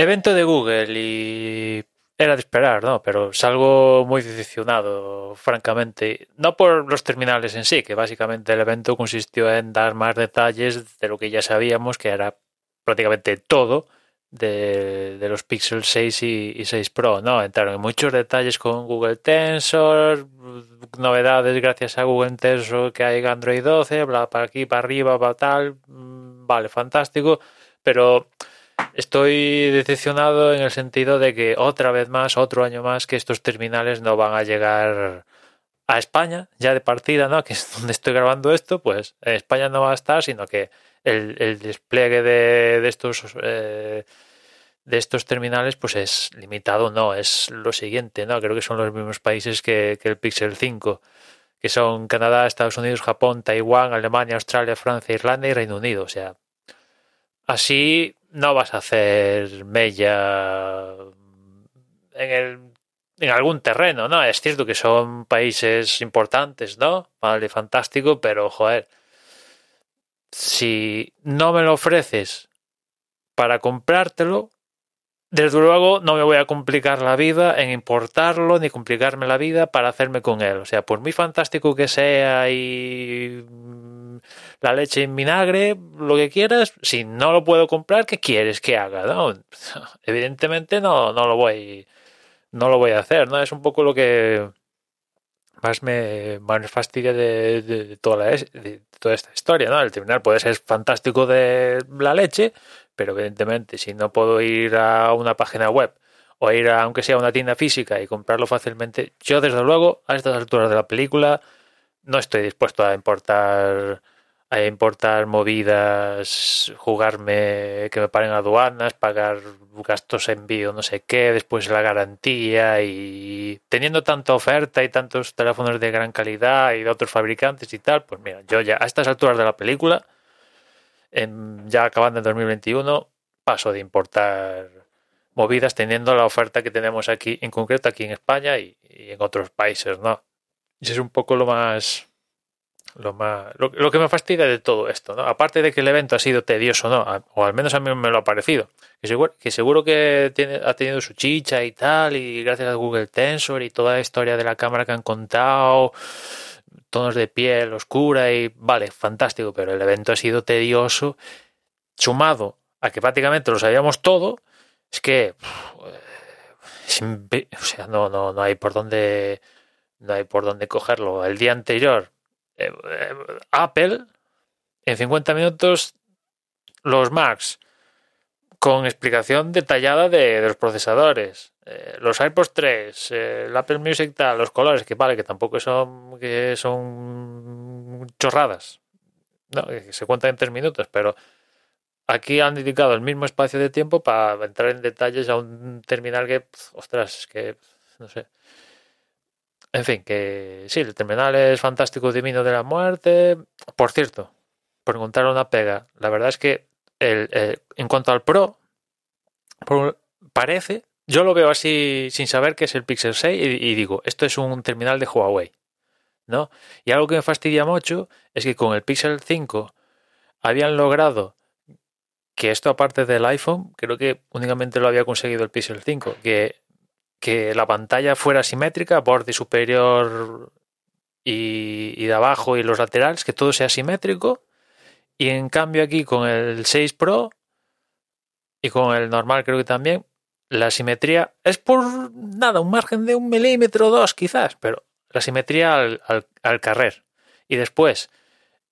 Evento de Google y era de esperar, ¿no? Pero salgo muy decepcionado, francamente. No por los terminales en sí, que básicamente el evento consistió en dar más detalles de lo que ya sabíamos, que era prácticamente todo de, los Pixel 6 y, y 6 Pro, ¿no? Entraron en muchos detalles con Google Tensor, novedades gracias a Google Tensor que hay Android 12, bla, para aquí, para arriba, para tal. mm, Vale, fantástico. Pero estoy decepcionado en el sentido de que otra vez más, otro año más, que estos terminales no van a llegar a España, ya de partida, ¿no? Que es donde estoy grabando esto, pues en España no va a estar, sino que el, despliegue de, estos eh, de estos terminales pues es limitado, no, es lo siguiente, ¿no? Creo que son los mismos países que el Pixel 5, que son Canadá, Estados Unidos, Japón, Taiwán, Alemania, Australia, Francia, Irlanda y Reino Unido. O sea, así no vas a hacer mella en, el, en algún terreno, ¿no? Es cierto que son países importantes, ¿no? Vale, fantástico, pero joder, si no me lo ofreces para comprártelo, desde luego no me voy a complicar la vida en importarlo ni complicarme la vida para hacerme con él. O sea, por muy fantástico que sea y la leche en vinagre, lo que quieras, si no lo puedo comprar, ¿qué quieres que haga? Evidentemente no, no lo voy no lo voy a hacer, ¿no? Es un poco lo que más me, más fastidia de, toda la, de toda esta historia, ¿no? El terminal puede ser fantástico de la leche, pero evidentemente si no puedo ir a una página web o ir aunque sea a una tienda física y comprarlo fácilmente, yo desde luego a estas alturas de la película no estoy dispuesto a importar a importar movidas, jugarme que me paren aduanas, pagar gastos envío, no sé qué, después la garantía y teniendo tanta oferta y tantos teléfonos de gran calidad y de otros fabricantes y tal, pues mira, yo ya a estas alturas de la película, ya acabando en 2021, paso de importar movidas teniendo la oferta que tenemos aquí, en concreto aquí en España y, y en otros países, ¿no? Y es un poco lo más lo más lo, lo que me fastidia de todo esto, ¿no? Aparte de que el evento ha sido tedioso, ¿no? O al menos a mí me lo ha parecido. Que seguro que, seguro que ha tenido su chicha y tal, y gracias a Google Tensor y toda la historia de la cámara que han contado, tonos de piel oscura y vale, fantástico, pero el evento ha sido tedioso, sumado a que prácticamente lo sabíamos todo, es que o sea, no, no, no hay por dónde no hay por dónde cogerlo. El día anterior eh, Apple en 50 minutos los Macs con explicación detallada de, los procesadores, eh, los AirPods 3, eh, el Apple Music tal, los colores que vale que tampoco son que son chorradas, no, que se cuentan en tres minutos, pero aquí han dedicado el mismo espacio de tiempo para entrar en detalles a un terminal que, ostras, es que no sé. En fin, que sí, el terminal es fantástico, divino de la muerte. Por cierto, por encontrar una pega, la verdad es que el, en cuanto al Pro, parece, yo lo veo así sin saber que es el Pixel 6 y, y digo, esto es un terminal de Huawei, ¿no? Y algo que me fastidia mucho es que con el Pixel 5 habían logrado que esto aparte del iPhone, creo que únicamente lo había conseguido el Pixel 5, que que la pantalla fuera simétrica, borde superior y, de abajo y los laterales, que todo sea simétrico. Y en cambio aquí con el 6 Pro y con el normal creo que también, la simetría es por nada, un margen de un milímetro o dos quizás, pero la simetría al, al, al carrer. Y después,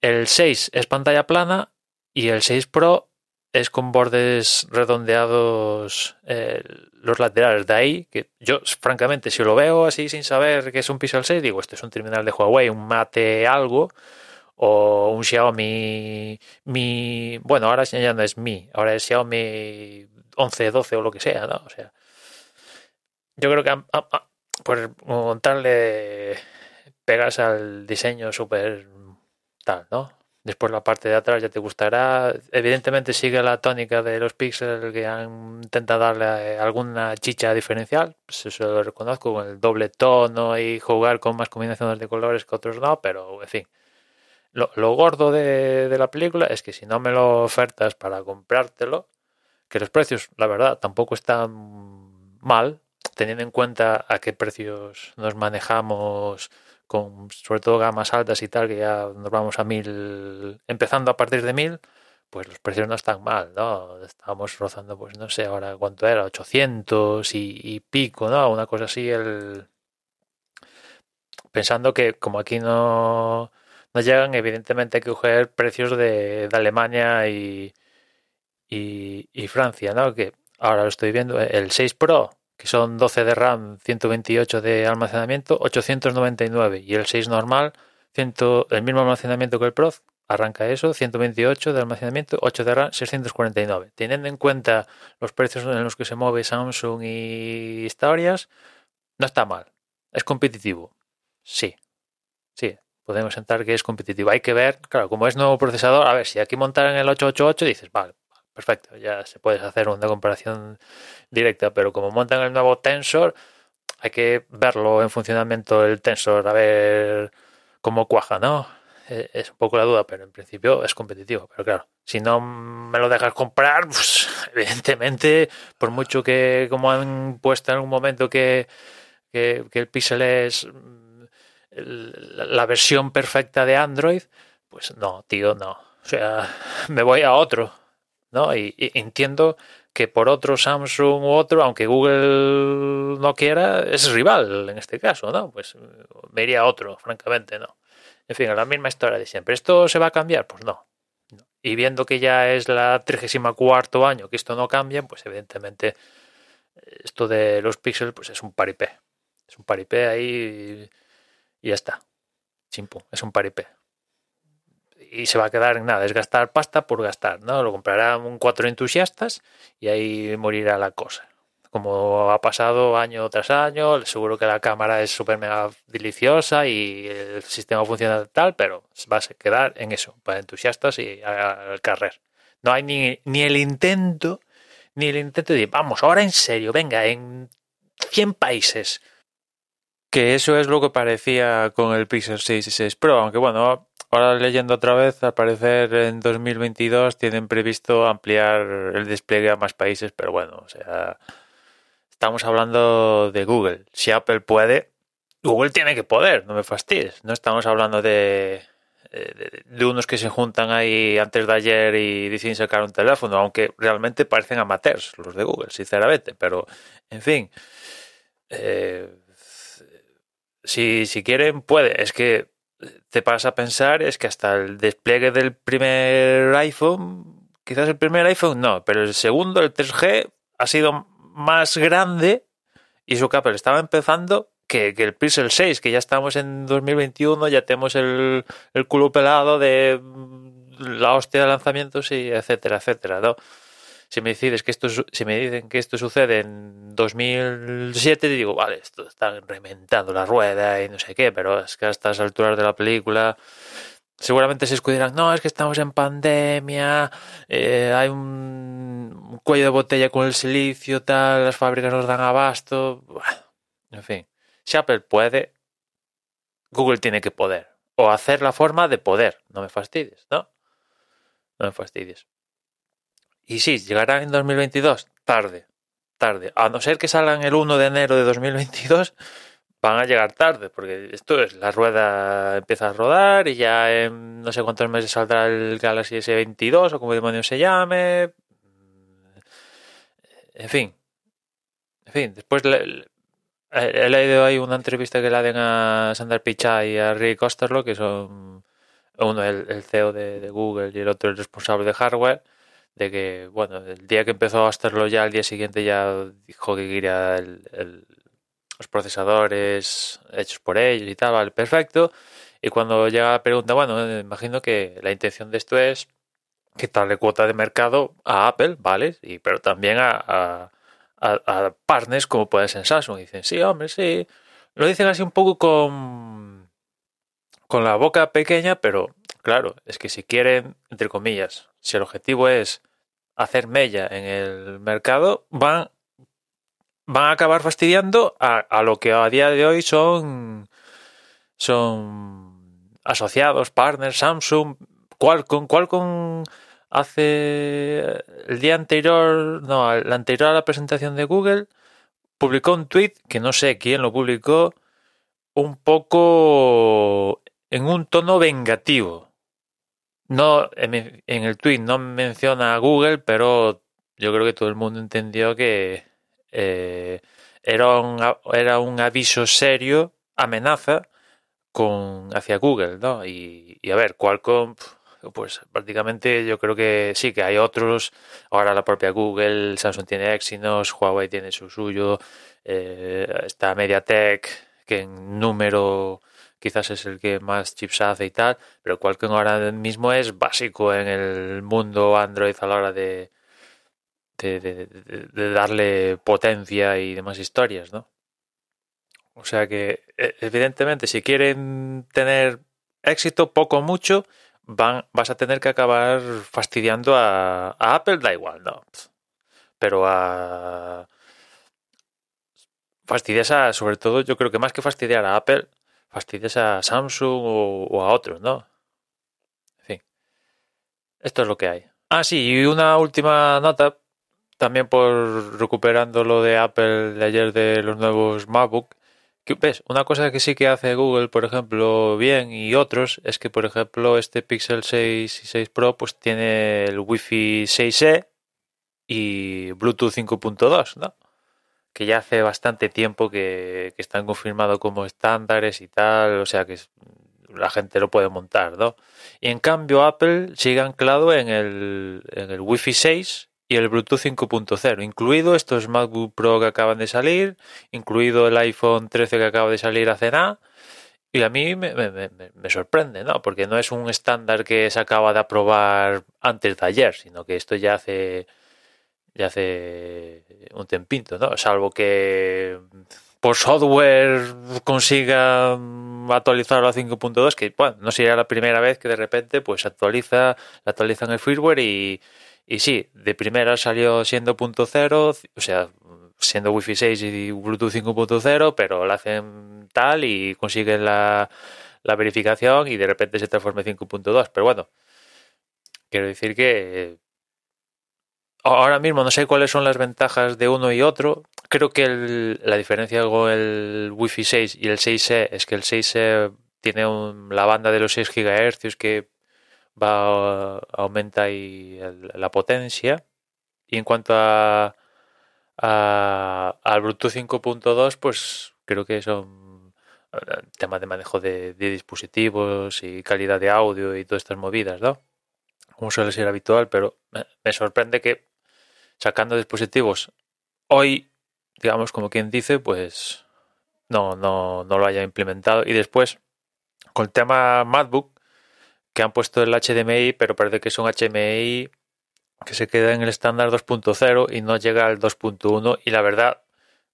el 6 es pantalla plana y el 6 Pro es con bordes redondeados eh, los laterales. De ahí que yo, francamente, si lo veo así sin saber que es un Pixel 6, digo, este es un terminal de Huawei, un Mate algo, o un Xiaomi Mi. Bueno, ahora ya no es Mi, ahora es Xiaomi 11, 12 o lo que sea, ¿no? O sea, yo creo que a- a- por montarle pegas al diseño súper tal, ¿no? Después la parte de atrás ya te gustará. Evidentemente sigue la tónica de los píxeles que han intentado darle alguna chicha diferencial. Pues eso lo reconozco con el doble tono y jugar con más combinaciones de colores que otros no, pero en fin. Lo, lo gordo de, de la película es que si no me lo ofertas para comprártelo, que los precios, la verdad, tampoco están mal, teniendo en cuenta a qué precios nos manejamos con sobre todo gamas altas y tal, que ya nos vamos a mil, empezando a partir de mil, pues los precios no están mal, ¿no? Estábamos rozando, pues no sé ahora cuánto era, 800 y, pico, ¿no? Una cosa así, el... pensando que como aquí no, no llegan, evidentemente hay que coger precios de, de Alemania y, y, y Francia, ¿no? Que ahora lo estoy viendo, el 6 Pro que son 12 de RAM, 128 de almacenamiento, 899 y el 6 normal, 100, el mismo almacenamiento que el Pro, arranca eso, 128 de almacenamiento, 8 de RAM, 649. Teniendo en cuenta los precios en los que se mueve Samsung y historias, no está mal. Es competitivo. Sí. Sí, podemos sentar que es competitivo. Hay que ver, claro, como es nuevo procesador, a ver, si aquí montaran el 888 dices, vale, perfecto, ya se puede hacer una comparación directa, pero como montan el nuevo Tensor, hay que verlo en funcionamiento el Tensor, a ver cómo cuaja, ¿no? E, es un poco la duda, pero en principio es competitivo. Pero claro, si no me lo dejas comprar, pues, evidentemente, por mucho que como han puesto en algún momento que, que, que el Pixel es la versión perfecta de Android, pues no, tío, no. O sea, me voy a otro. ¿No? Y, entiendo que por otro Samsung u otro, aunque Google no quiera, es rival en este caso, ¿no? Pues me iría otro, francamente, ¿no? En fin, la misma historia de siempre. ¿Esto se va a cambiar? Pues no. Y viendo que ya es la 34 año que esto no cambia, pues evidentemente esto de los píxeles pues es un paripé. Es un paripé ahí y ya está. Chimpo, es un paripé y se va a quedar en nada, es gastar pasta por gastar, ¿no? Lo comprarán un cuatro entusiastas y ahí morirá la cosa. Como ha pasado año tras año, seguro que la cámara es súper mega deliciosa y el sistema funciona tal, pero va a quedar en eso, para entusiastas y al carrer. No hay ni, ni el intento, ni el intento de, vamos, ahora en serio, venga, en 100 países. Que eso es lo que parecía con el Pixel 6 y 6 Pro, aunque bueno, Ahora leyendo otra vez, al parecer en 2022 tienen previsto ampliar el despliegue a más países, pero bueno, o sea, estamos hablando de Google. Si Apple puede, Google tiene que poder, no me fastidies. No estamos hablando de, de, de, unos que se juntan ahí antes de ayer y deciden sacar un teléfono, aunque realmente parecen amateurs los de Google, sinceramente. Pero, en fin, eh, si, si quieren, puede. Es que te pasa a pensar es que hasta el despliegue del primer iPhone, quizás el primer iPhone no, pero el segundo, el 3G, ha sido más grande y su Apple estaba empezando que, que, el Pixel 6, que ya estamos en 2021, ya tenemos el, el culo pelado de la hostia de lanzamientos y etcétera, etcétera, ¿no? Si me decides que esto si me dicen que esto sucede en 2007 te digo vale esto está reinventando la rueda y no sé qué pero es que a estas alturas de la película seguramente se escudirán no es que estamos en pandemia eh, hay un, cuello de botella con el silicio tal las fábricas nos dan abasto en fin si Apple puede Google tiene que poder o hacer la forma de poder. No me fastidies no no me fastidies y sí, llegarán en 2022, tarde, tarde. A no ser que salgan el 1 de enero de 2022, van a llegar tarde, porque esto es, la rueda empieza a rodar y ya en no sé cuántos meses saldrá el Galaxy S22 o como demonios se llame. En fin. En fin, después le, he leído ahí una entrevista que le den a Sandar Pichai y a Rick Osterlo, que son uno el, CEO de Google y el otro el responsable de hardware de que, bueno, el día que empezó a hacerlo ya, al día siguiente ya dijo que quería los procesadores hechos por ellos y tal, vale, perfecto. Y cuando llega la pregunta, bueno, me imagino que la intención de esto es quitarle cuota de mercado a Apple, ¿vale? Y, pero también a, a, partners como puede ser Samsung. Y dicen, sí, hombre, sí. Lo dicen así un poco con, con la boca pequeña, pero claro, es que si quieren, entre comillas, si el objetivo es hacer mella en el mercado, van, van a acabar fastidiando a, a lo que a día de hoy son, son asociados, partners, Samsung, Qualcomm. Qualcomm hace el día anterior, no, el anterior a la presentación de Google, publicó un tweet que no sé quién lo publicó, un poco en un tono vengativo. No, en el tweet no menciona a Google, pero yo creo que todo el mundo entendió que eh, era, un, era un aviso serio, amenaza, con hacia Google, ¿no? Y, y a ver, Qualcomm pues prácticamente yo creo que sí, que hay otros. Ahora la propia Google, Samsung tiene Exynos, Huawei tiene su suyo, eh, está MediaTek, que en número quizás es el que más chips hace y tal, pero Qualcomm ahora mismo es básico en el mundo Android a la hora de, de, de darle potencia y demás historias, ¿no? O sea que, e, evidentemente, si quieren tener éxito, poco o mucho, van, vas a tener que acabar fastidiando a, Apple, da igual, ¿no? Pero a... Fastidias a, sobre todo, yo creo que más que fastidiar a Apple, fastidias a Samsung o, a otros, ¿no? En fin. Esto es lo que hay. Ah, sí, y una última nota, también por recuperando lo de Apple de ayer de los nuevos MacBook, ¿Ves? Una cosa que sí que hace Google, por ejemplo, bien y otros, es que, por ejemplo, este Pixel 6 y 6 Pro pues tiene el Wi-Fi 6E y Bluetooth 5.2, ¿no? Que ya hace bastante tiempo que, están confirmados como estándares y tal, o sea que la gente lo puede montar, ¿no? Y en cambio Apple sigue anclado en el, en Wi-Fi 6 y el Bluetooth 5.0, incluido estos MacBook Pro que acaban de salir, incluido el iPhone 13 que acaba de salir hace nada. Y a mí me, sorprende, ¿no? Porque no es un estándar que se acaba de aprobar antes de ayer, sino que esto ya hace ya hace un tempito, ¿no? Salvo que por software consiga actualizarlo a 5.2, que bueno, no sería la primera vez que de repente pues actualiza, actualizan el firmware y, y sí, de primera salió siendo punto cero, o sea, siendo Wi-Fi 6 y Bluetooth 5.0, pero lo hacen tal y consiguen la, verificación y de repente se transforma en 5.2. Pero bueno, quiero decir que ahora mismo no sé cuáles son las ventajas de uno y otro. Creo que la diferencia con el Wi-Fi 6 y el 6E es que el 6E tiene la banda de los 6 GHz que va aumenta y la potencia. Y en cuanto a, al Bluetooth 5.2, pues creo que son eh, temas de manejo de, dispositivos y calidad de audio y todas estas movidas, ¿no? Como suele ser habitual, pero me, sorprende que sacando dispositivos hoy, digamos, como quien dice, pues no, no, no lo haya implementado. Y después, con el tema MacBook, que han puesto el HDMI, pero parece que es un HDMI que se queda en el estándar 2.0 y no llega al 2.1 y la verdad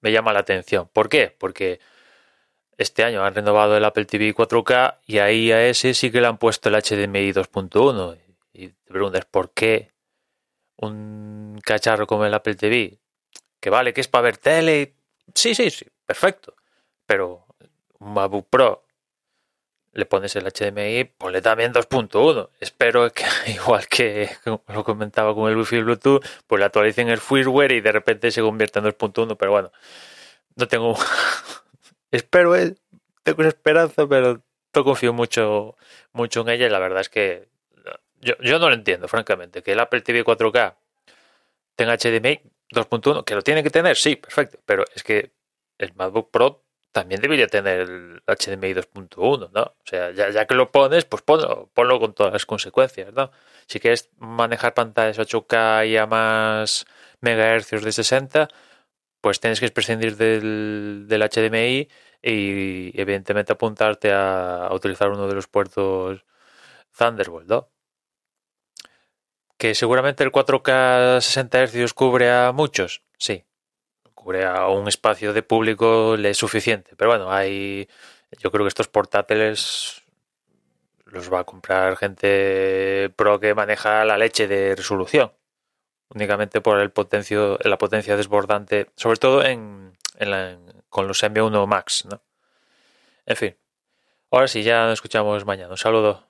me llama la atención. ¿Por qué? Porque este año han renovado el Apple TV 4K y ahí a ese sí que le han puesto el HDMI 2.1 y te preguntas ¿por qué un cacharro como el Apple TV? Que vale, que es para ver tele. Sí, sí, sí, perfecto. Pero un MacBook Pro le pones el HDMI, ponle también 2.1. Espero que, igual que lo comentaba con el Wi-Fi y Bluetooth, pues le actualicen el firmware y de repente se convierta en 2.1. Pero bueno, no tengo. Espero, eh, tengo esa esperanza, pero no confío mucho, mucho en ella y la verdad es que yo, yo no lo entiendo, francamente. Que el Apple TV 4K tenga HDMI 2.1, que lo tiene que tener, sí, perfecto, pero es que el MacBook Pro también debería tener el HDMI 2.1, ¿no? O sea, ya, que lo pones, pues ponlo, ponlo con todas las consecuencias, ¿no? Si quieres manejar pantallas 8K y a más megahercios de 60, pues tienes que prescindir del, del HDMI y evidentemente apuntarte a, utilizar uno de los puertos Thunderbolt, ¿no? Que seguramente el 4K 60 Hz cubre a muchos, sí, a un espacio de público le es suficiente. Pero bueno, hay. Yo creo que estos portátiles los va a comprar gente pro que maneja la leche de resolución. Únicamente por el potencio, la potencia desbordante, sobre todo en, con los M1 Max, ¿no? En fin. Ahora sí, ya nos escuchamos mañana. Un saludo.